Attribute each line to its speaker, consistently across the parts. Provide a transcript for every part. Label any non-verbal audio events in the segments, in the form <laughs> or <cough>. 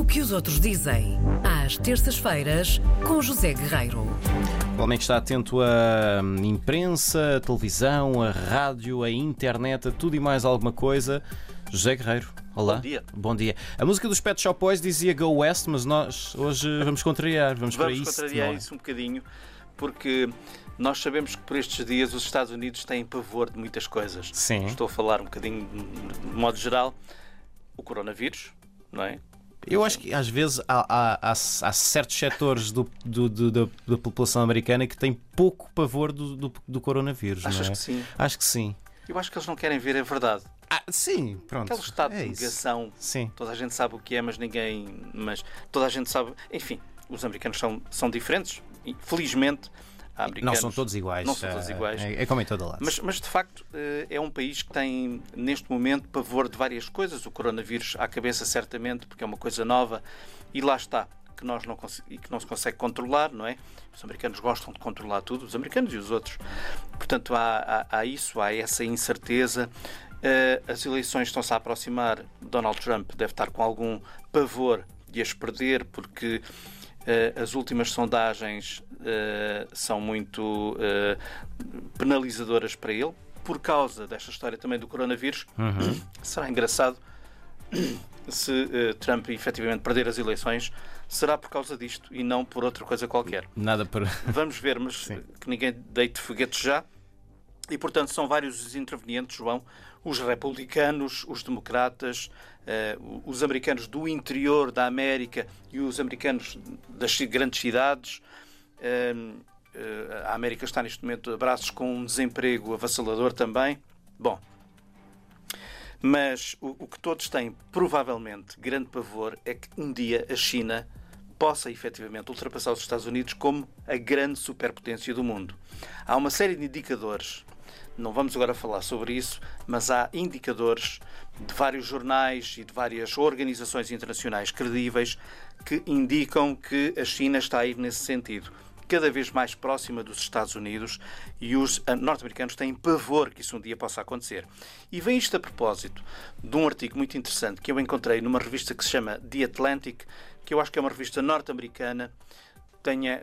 Speaker 1: O que os outros dizem, às terças-feiras, com José Guerreiro.
Speaker 2: O homem que está atento à imprensa, à televisão, à rádio, à internet, a tudo e mais alguma coisa. José Guerreiro, olá.
Speaker 3: Bom dia.
Speaker 2: Bom dia. A música dos Pet Shop Boys dizia Go West, mas nós hoje vamos contrariar, vamos, para
Speaker 3: Vamos
Speaker 2: isso.
Speaker 3: contrariar
Speaker 2: não é?
Speaker 3: isso um bocadinho, porque nós sabemos que por estes dias os Estados Unidos têm pavor de muitas coisas.
Speaker 2: Sim.
Speaker 3: Estou a falar um bocadinho de modo geral. O coronavírus, não é?
Speaker 2: Eu acho que às vezes há, há- há- há certos setores do- do- do- da, da população americana que têm pouco pavor do, do- coronavírus.
Speaker 3: Achas
Speaker 2: é?
Speaker 3: que sim?
Speaker 2: Acho que sim.
Speaker 3: Eu acho que eles não querem ver a verdade.
Speaker 2: Ah, sim, pronto.
Speaker 3: Aquele estado
Speaker 2: é
Speaker 3: de negação.
Speaker 2: Sim.
Speaker 3: Toda a gente sabe o que é, mas ninguém. Mas toda a gente sabe. Enfim, os americanos são, são diferentes. E, felizmente,
Speaker 2: Não são todos iguais.
Speaker 3: Não são todos
Speaker 2: Ah,
Speaker 3: iguais.
Speaker 2: É, é como em todo lado.
Speaker 3: Mas, mas, de facto eh, é um país que tem neste momento pavor de várias coisas. O coronavírus à cabeça certamente porque é uma coisa nova e lá está que nós não e que não se consegue controlar, não é? Os americanos gostam de controlar tudo, os americanos e os outros. Portanto há, há- há isso, há essa incerteza. Eh, as eleições estão-se a aproximar. Donald Trump deve estar com algum pavor de as perder porque eh, as últimas sondagens eh, são muito eh, penalizadoras para ele, por causa desta história também do coronavírus. <coughs> Será engraçado <coughs> se eh, Trump efetivamente perder as eleições, será por causa disto e não por outra coisa qualquer.
Speaker 2: Nada para.
Speaker 3: Vamos ver, mas <laughs>
Speaker 2: Sim.
Speaker 3: que ninguém deite foguetes já. E, portanto, são vários os intervenientes, João. Os republicanos, os democratas, eh, os americanos do interior da América e os americanos das grandes cidades. Eh, eh, a América está neste momento a braços com um desemprego avassalador também. Bom, mas o, o que todos têm, provavelmente, grande pavor é que um dia a China possa efetivamente ultrapassar os Estados Unidos como a grande superpotência do mundo. Há uma série de indicadores, não vamos agora falar sobre isso, mas há indicadores de vários jornais e de várias organizações internacionais credíveis que indicam que a China está a ir nesse sentido cada vez mais próxima dos Estados Unidos e os ah, norte-americanos têm pavor que isso um dia possa acontecer. E vem isto a propósito de um artigo muito interessante que eu encontrei numa revista que se chama The Atlantic, que eu acho que é uma revista norte-americana. Tenha,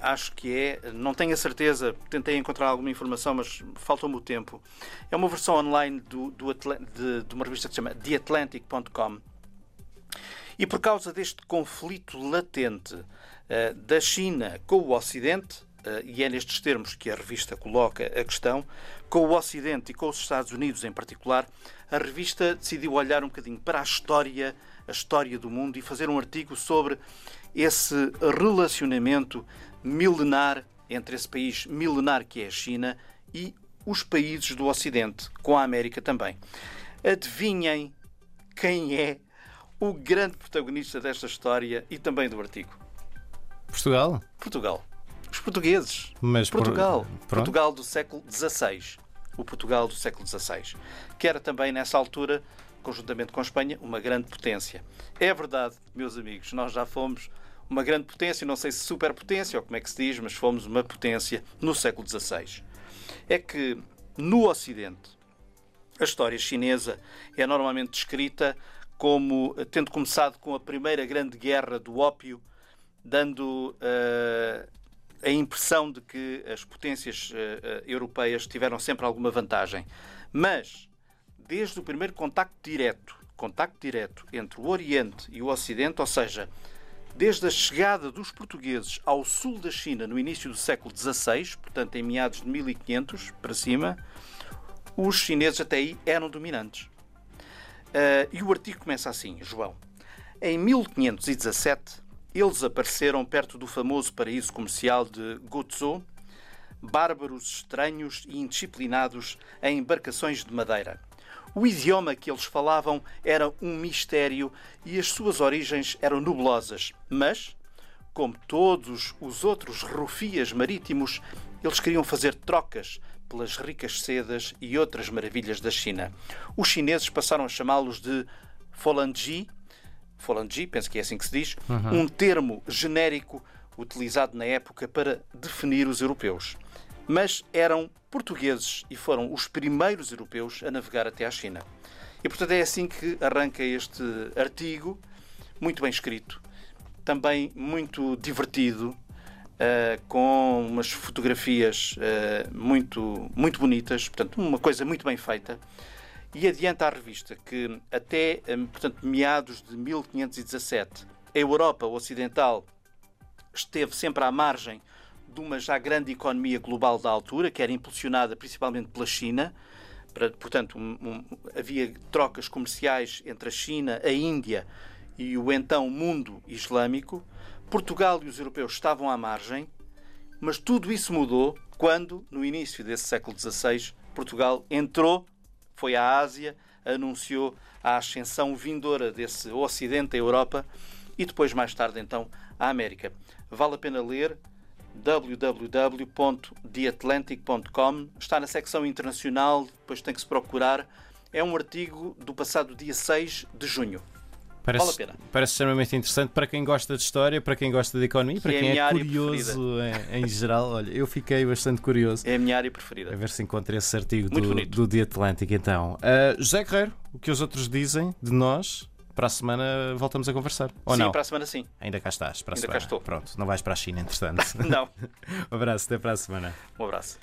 Speaker 3: acho que é, não tenho a certeza, tentei encontrar alguma informação, mas faltou-me o tempo. É uma versão online do, do de, de uma revista que se chama TheAtlantic.com. E por causa deste conflito latente eh, da China com o Ocidente, eh, e é nestes termos que a revista coloca a questão, com o Ocidente e com os Estados Unidos em particular, a revista decidiu olhar um bocadinho para a história, a história do mundo e fazer um artigo sobre esse relacionamento milenar entre esse país milenar que é a China e os países do Ocidente, com a América também. Adivinhem quem é o grande protagonista desta história e também do artigo?
Speaker 2: Portugal?
Speaker 3: Portugal. Os portugueses.
Speaker 2: Mas por-
Speaker 3: Portugal.
Speaker 2: pronto.
Speaker 3: Portugal do século XVI. O Portugal do século XVI. Que era também, nessa altura, conjuntamente com a Espanha, uma grande potência. É verdade, meus amigos, nós já fomos uma grande potência, não sei se superpotência ou como é que se diz, mas fomos uma potência no século XVI. É que no Ocidente a história chinesa é normalmente descrita como tendo começado com a primeira grande guerra do ópio, dando eh, a impressão de que as potências eh, eh, europeias tiveram sempre alguma vantagem. Mas, desde o primeiro contacto direto, contacto direto entre o Oriente e o Ocidente, ou seja, desde a chegada dos portugueses ao sul da China no início do século XVI, portanto em meados de 1500 para cima, os chineses até aí eram dominantes. Ah, e o artigo começa assim, João. Em 1517, eles apareceram perto do famoso paraíso comercial de Guzhou, bárbaros, estranhos e indisciplinados em embarcações de madeira. O idioma que eles falavam era um mistério e as suas origens eram nebulosas, mas, como todos os outros rufias marítimos, eles queriam fazer trocas pelas ricas sedas e outras maravilhas da China. Os chineses passaram a chamá-los de Folanji, Folanji, penso que é assim que se diz, um termo genérico utilizado na época para definir os europeus. Mas eram portugueses e foram os primeiros europeus a navegar até à China. E portanto é assim que arranca este artigo, muito bem escrito, também muito divertido, uh, com umas fotografias uh, muito, muito bonitas, portanto, uma coisa muito bem feita. E adianta à revista que até portanto, meados de 1517 a Europa Ocidental esteve sempre à margem de uma já grande economia global da altura, que era impulsionada principalmente pela China. Portanto, um, um, havia trocas comerciais entre a China, a Índia e o então mundo islâmico. Portugal e os europeus estavam à margem, mas tudo isso mudou quando, no início desse século XVI, Portugal entrou, foi à Ásia, anunciou a ascensão vindoura desse Ocidente, a Europa, e depois, mais tarde, então, a América. Vale a pena ler www.theatlantic.com. Está na secção internacional, depois tem que se procurar. É um artigo do passado dia 6 de junho.
Speaker 2: Parece,
Speaker 3: vale a pena.
Speaker 2: Parece extremamente interessante para quem gosta de história, para quem gosta de economia, para
Speaker 3: é
Speaker 2: quem é curioso em, em, geral. Olha, eu fiquei bastante curioso.
Speaker 3: É a minha área preferida.
Speaker 2: A ver se encontro esse artigo do, do The Atlantic então. Uh, José Guerreiro, o que os outros dizem de nós? Para a semana voltamos a conversar. Ou
Speaker 3: sim,
Speaker 2: não?
Speaker 3: para a semana sim.
Speaker 2: Ainda cá estás. Para a
Speaker 3: Ainda
Speaker 2: semana.
Speaker 3: cá estou.
Speaker 2: Pronto, não vais para a China, entretanto. <laughs>
Speaker 3: não. <laughs>
Speaker 2: um abraço, até para a semana.
Speaker 3: Um abraço.